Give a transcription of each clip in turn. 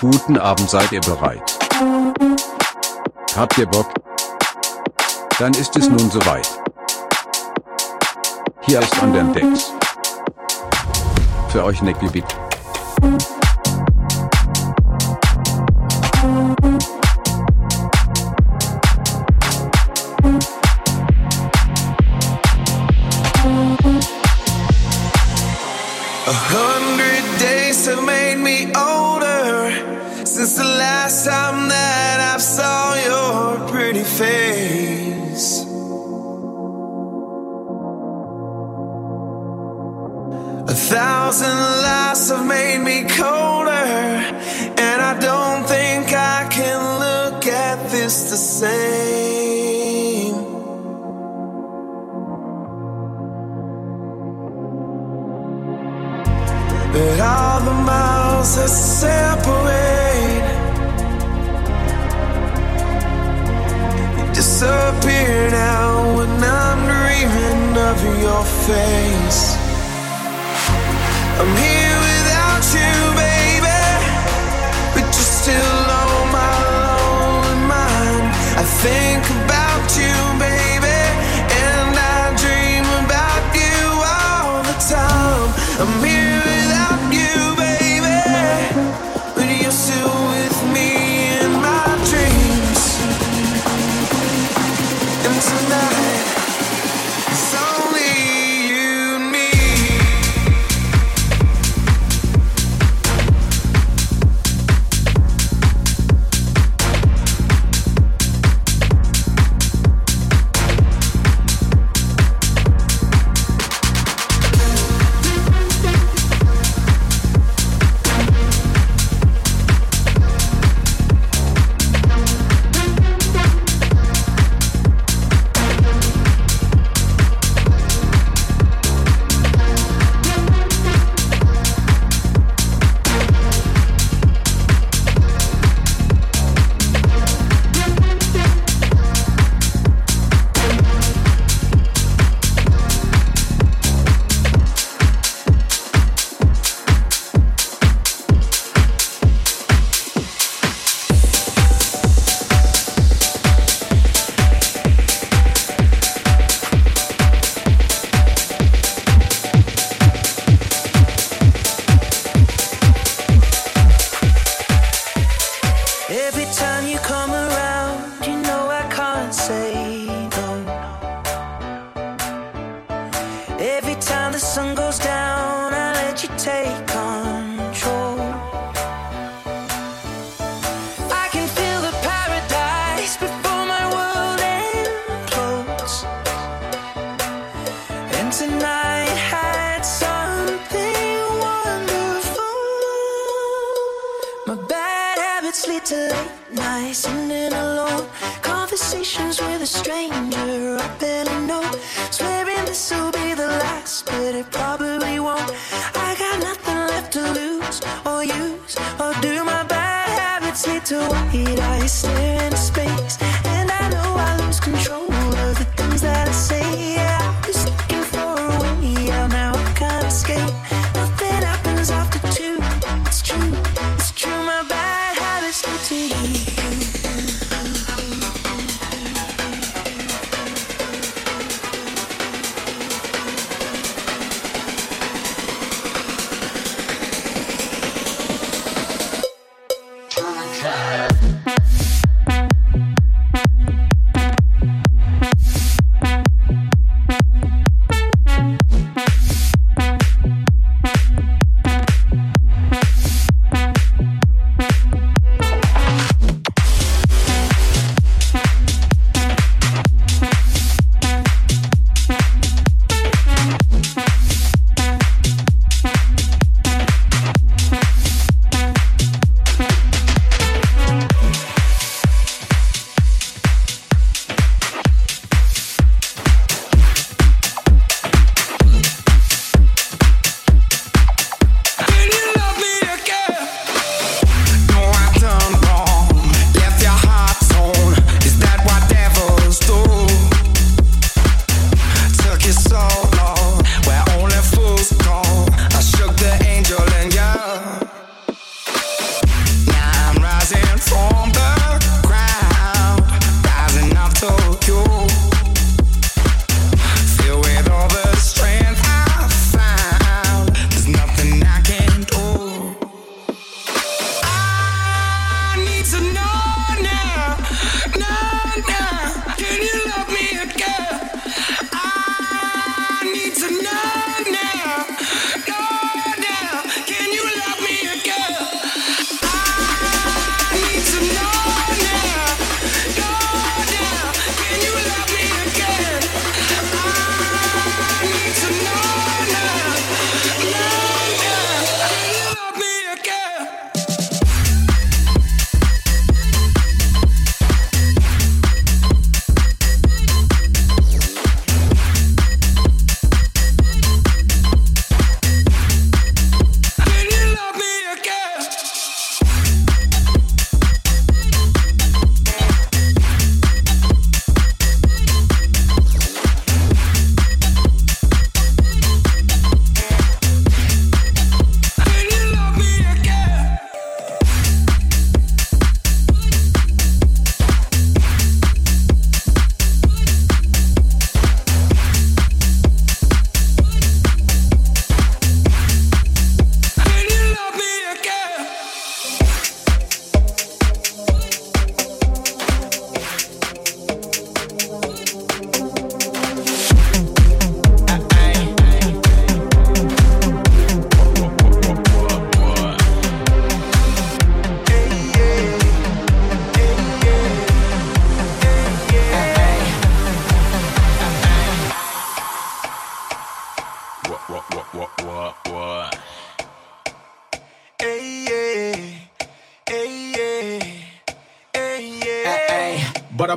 Guten Abend, seid ihr bereit? Habt ihr Bock? Dann ist es nun soweit. Hier ist Andern Decks. Für euch Nicky Beat.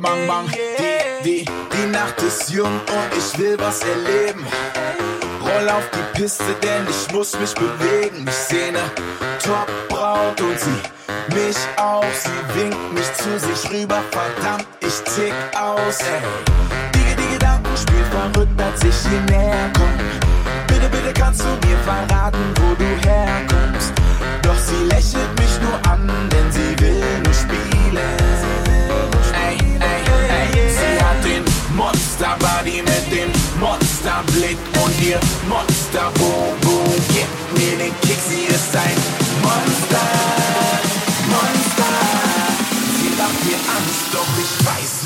Bada Bang Bang. Die, die, die Nacht ist jung und ich will was erleben. Roll auf die Piste, denn ich muss mich bewegen. Ich seh ne Top-Braut und sie mich auf. Sie winkt mich zu sich rüber, verdammt, ich tick aus, ey. Die, die Gedanken spielen verrückt, als ich hier näher komm. Bitte, bitte kannst du mir verraten, wo du herkommst. Doch sie lächelt mich nur an, denn sie will nur spielen. Monster Buddy mit dem Monster Blick und ihr Monster Bobo. Gib mir den Kick, sie ist ein Monster, Monster. Sie macht mir Angst, doch ich weiß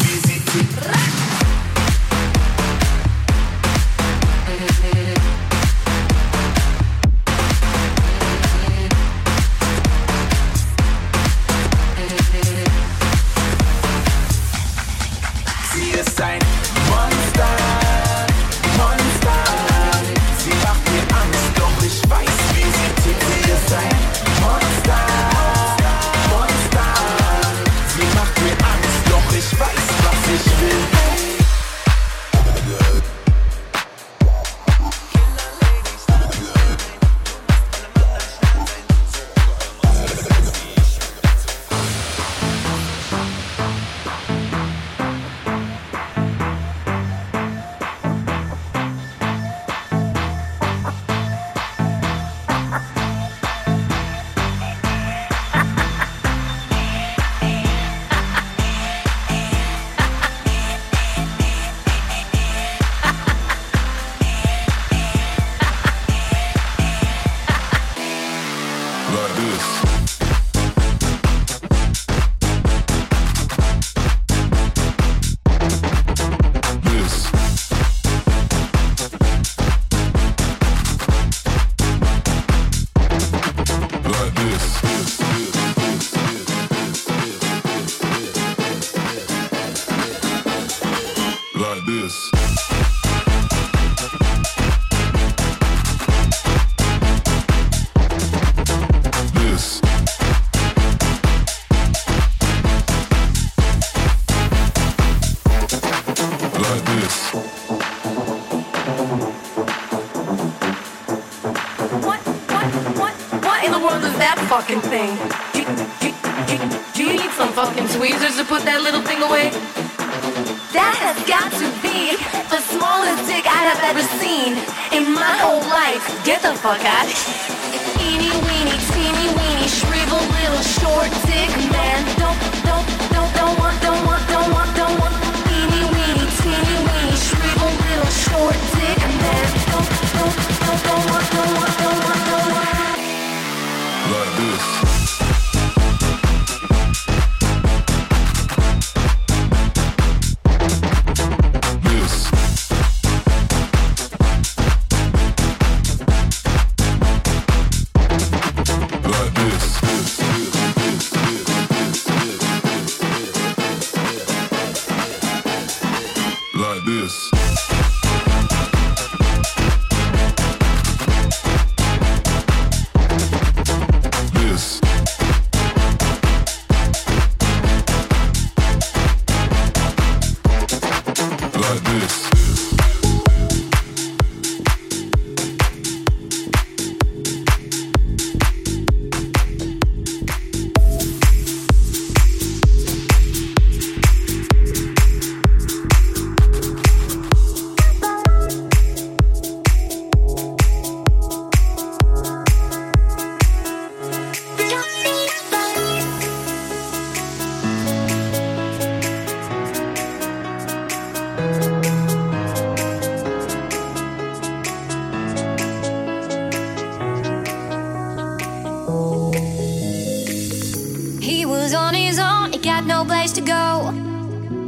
got no place to go.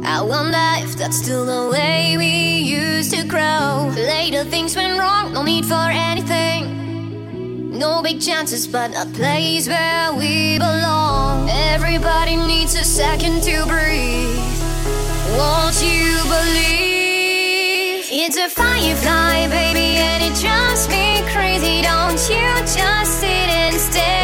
I wonder if that's still the way we used to grow. Later things went wrong, no need for anything. No big chances, but a place where we belong. Everybody needs a second to breathe. Won't you believe? It's a firefly, baby, and it drives me crazy. Don't you just sit and stare?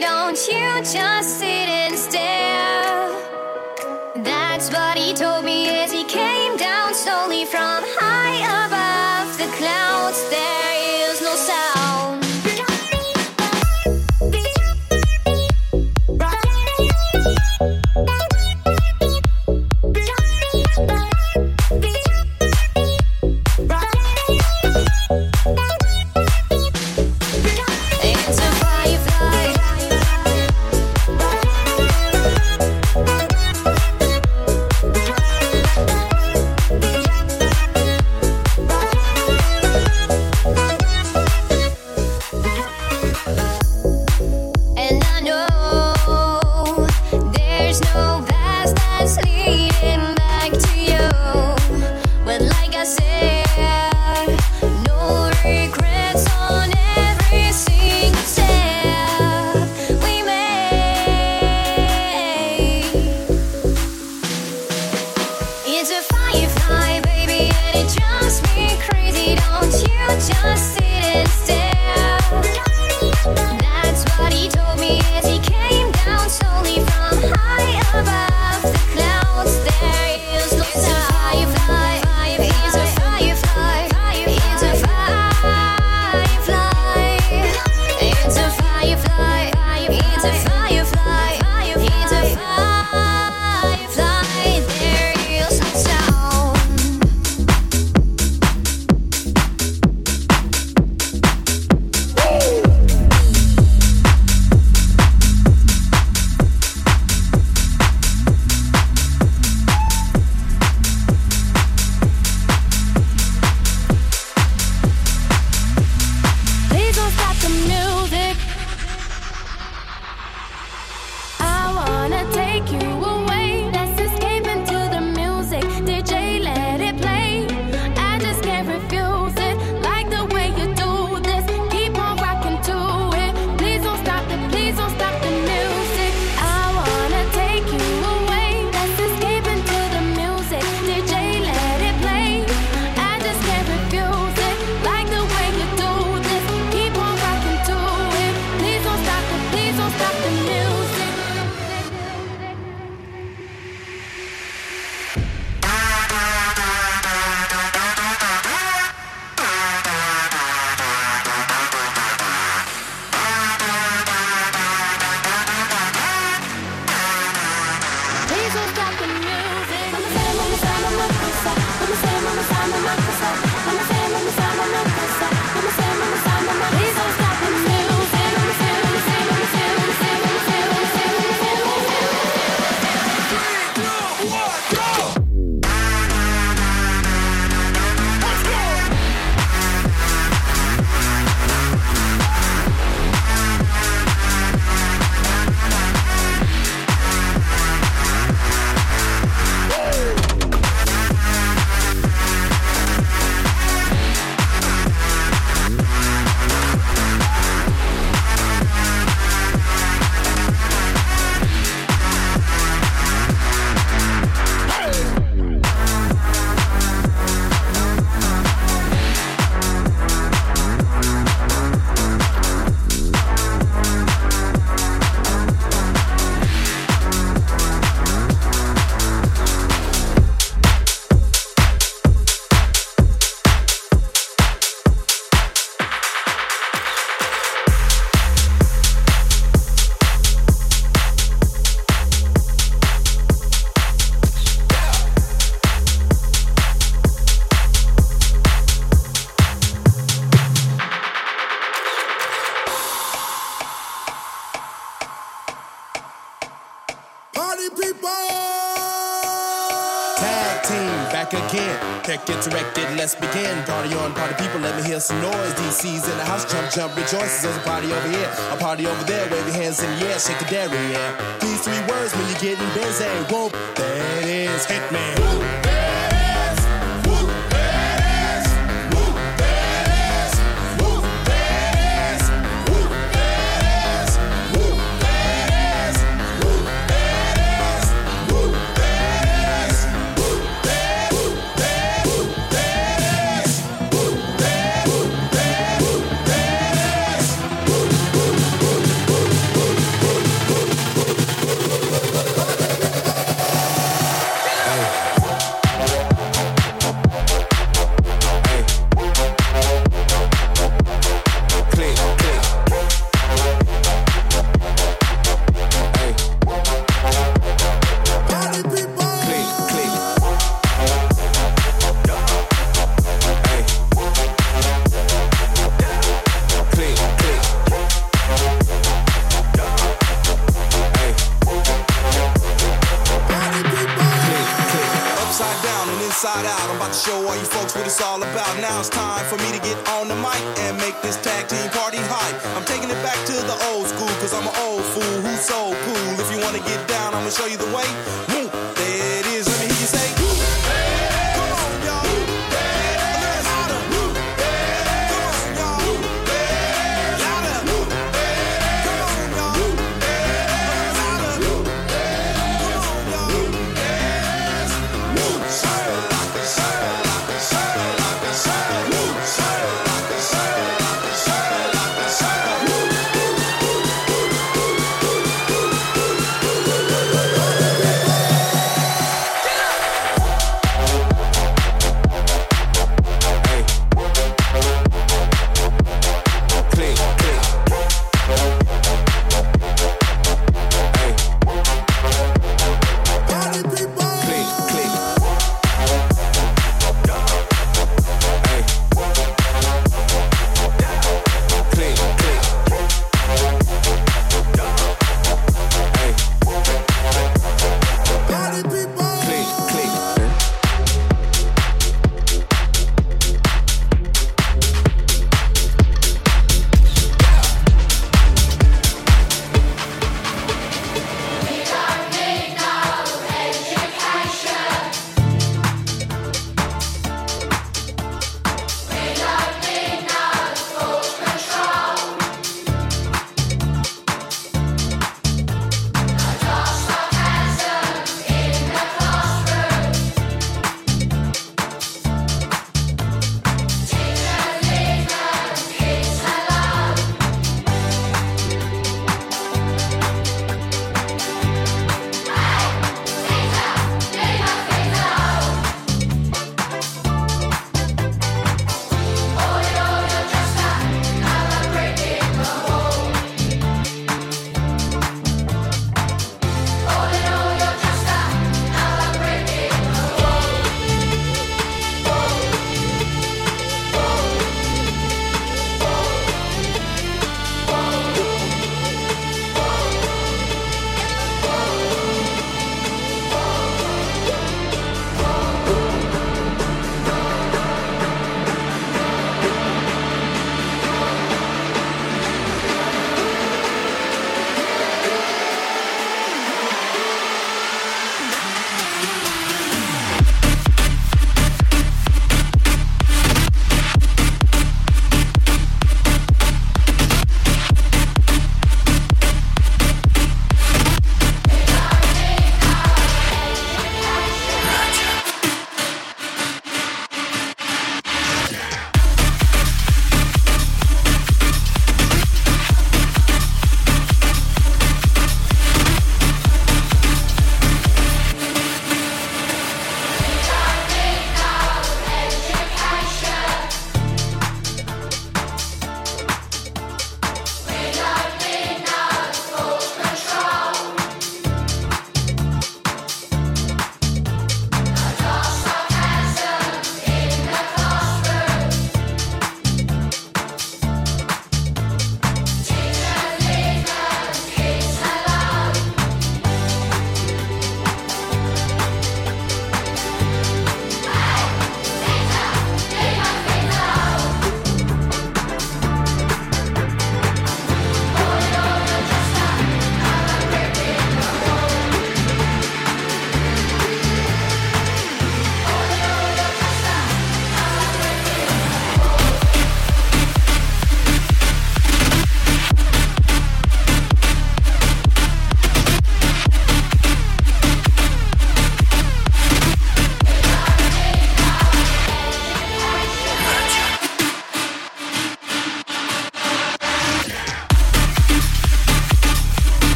don't you just sit it? Some noise. DC's in the house, jump, jump, rejoices. There's a party over here, a party over there. Wave your hands in the air, shake the dairy, yeah. These three words when you're getting busy. Whoop, that is Hitman. I'm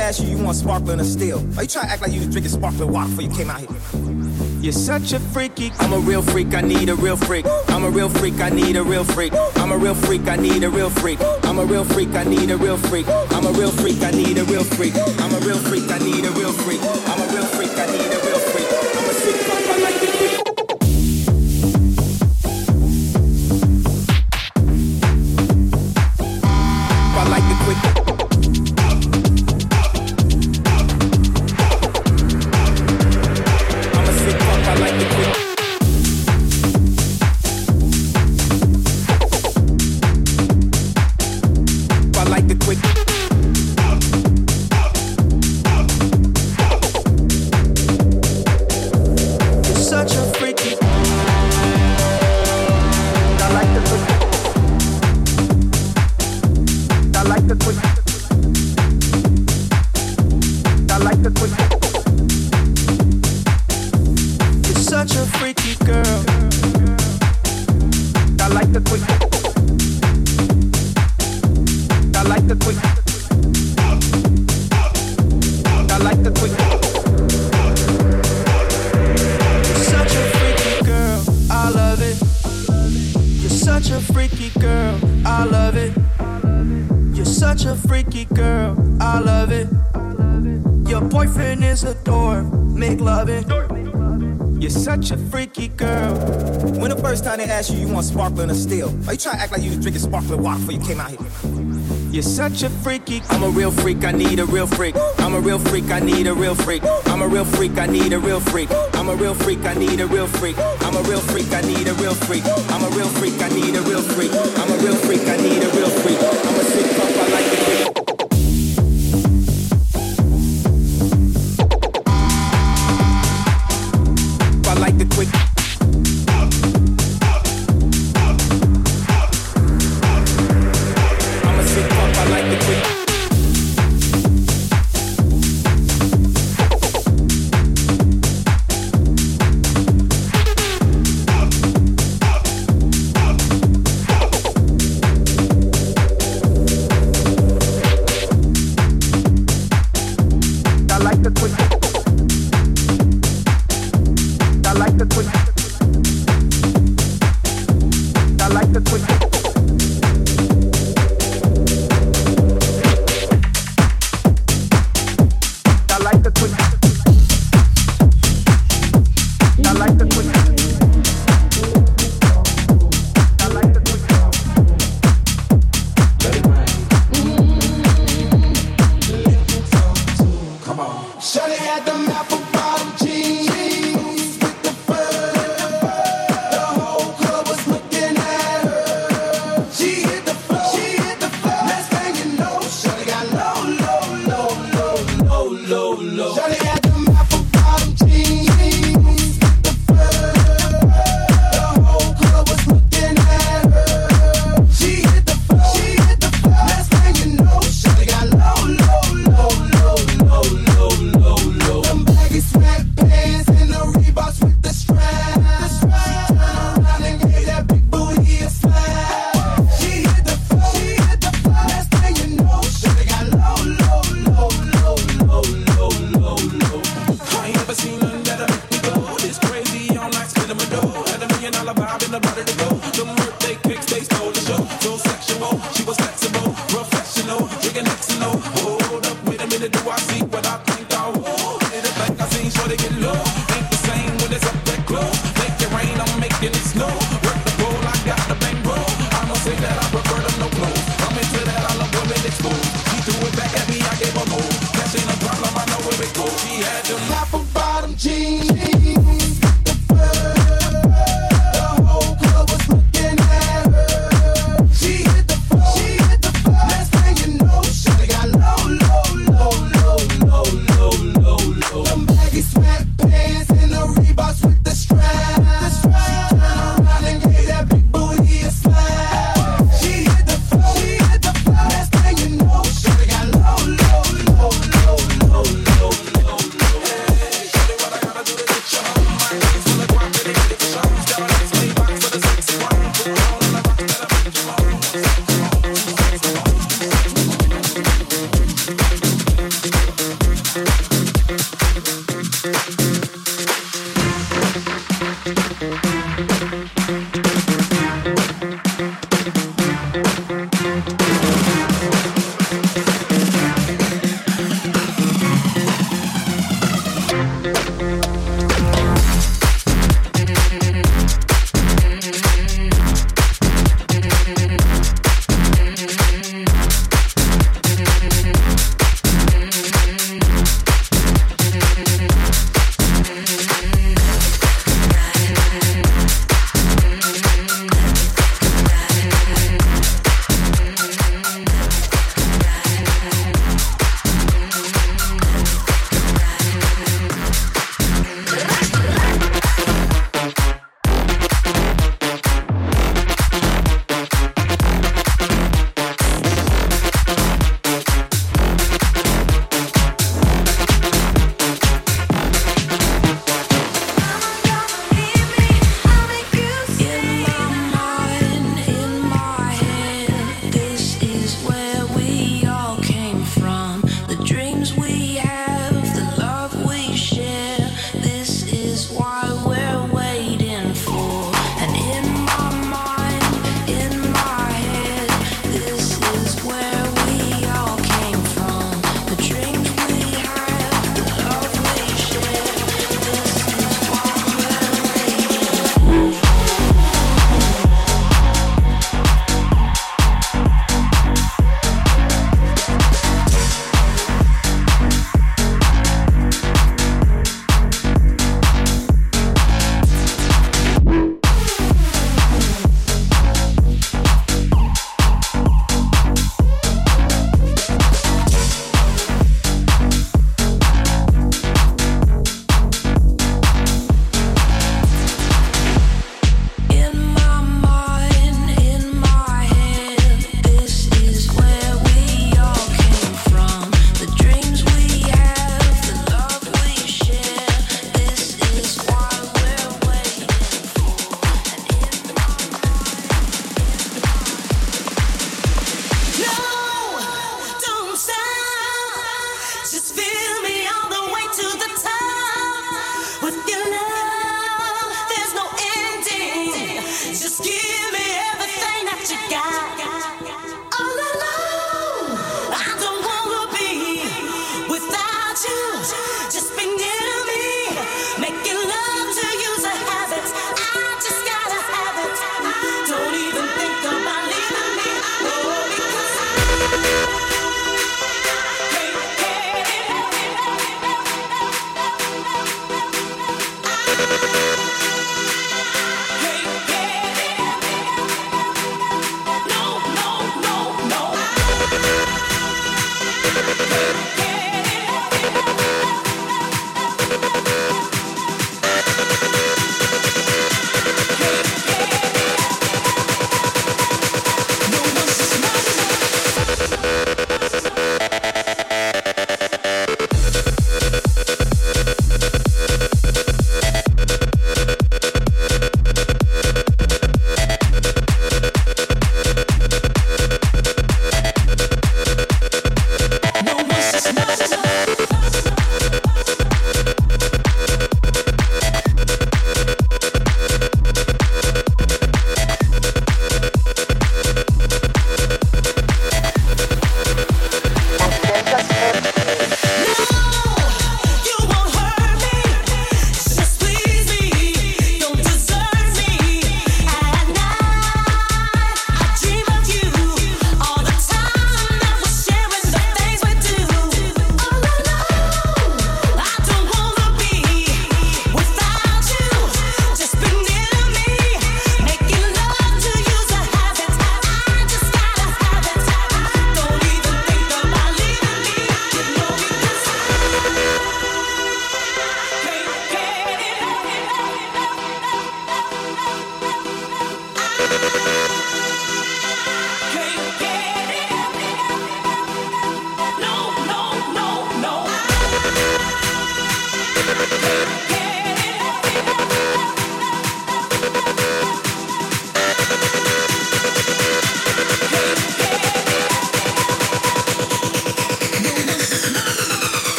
asked you, you want sparkling or still? Are you trying to act like you was drinking sparkling water before you came out here? You're such a freaky. I'm a real freak, I need a real freak. I'm a real freak, I need a real freak. I'm a real freak, I need a real freak. I'm a real freak, I need a real freak. I'm a real freak, I need a real freak. I'm a real freak, I need a real freak. I'm a real freak, I need a real freak. Sparkling or still? Are you trying to act like you was drinking sparkling water before you came out here? You're such a freaky. I'm a real freak, I need a real freak. I'm a real freak, I need a real freak. I'm a real freak, I need a real freak. I'm a real freak, I need a real freak. I'm a real freak, I need a real freak. I'm a real freak, I need a real freak. I'm a real freak, I need a real freak. I'm a sick fuck, I like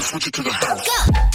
I'll switch it to the house. Go.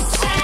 Don't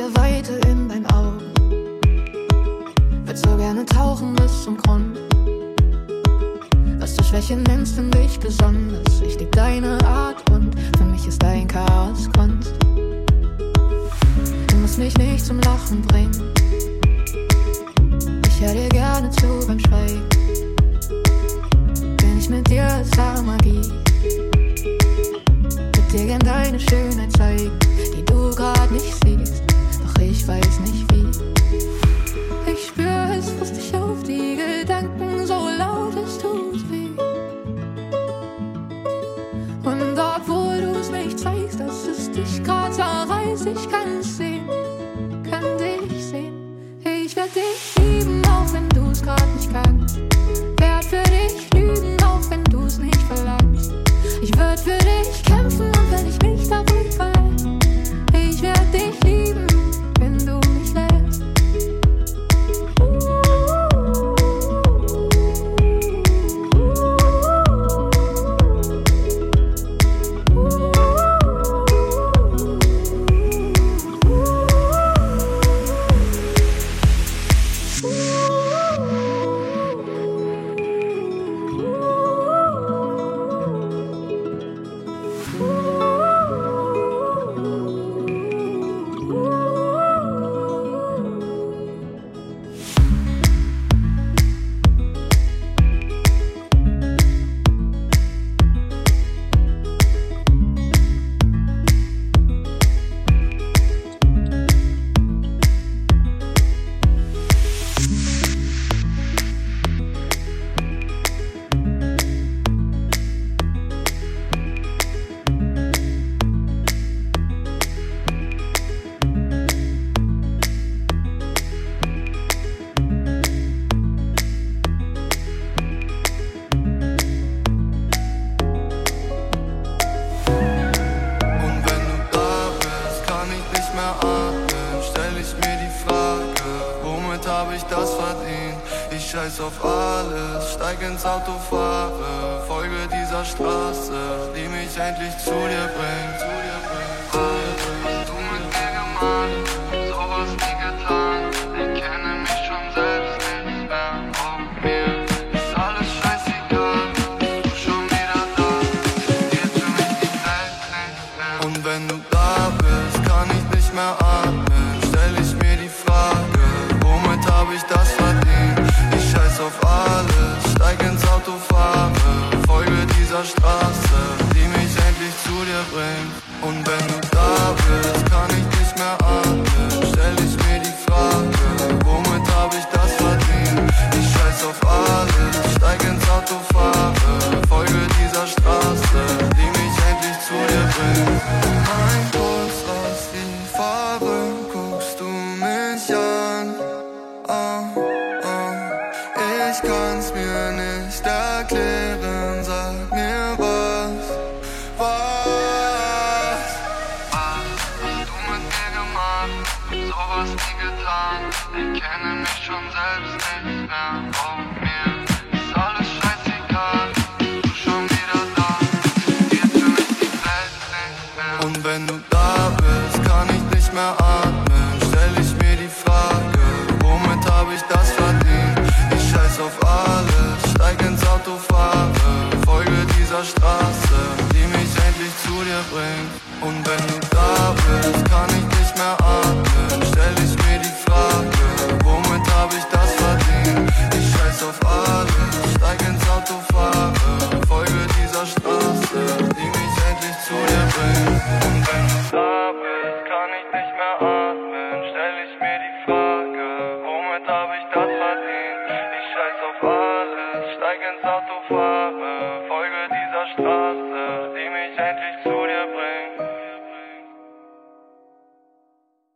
ihr Weite in dein Augen. Wird so gerne tauchen bis zum Grund. Was du Schwäche nennst, finde ich besonders. Ich lieb deine Art und für mich ist dein Chaos Kunst. Du musst mich nicht zum Lachen bringen. Ich höre dir gerne zu beim Schweigen. Bin ich mit dir, ist da Magie. Wird dir gern deine Schönheit zeigen, die du grad nicht siehst ich weiß nicht wie. Ich spür, es frisst dich auf, die Gedanken, so laut es tut weh. Und obwohl du es nicht zeigst, dass es dich gerade zerreißt, ich kann es sehen. hab ich das verdient. Ich scheiß auf alles, steig ins Auto, fahre, folge dieser Straße, die mich endlich zu dir bringt. Zu dir bringt.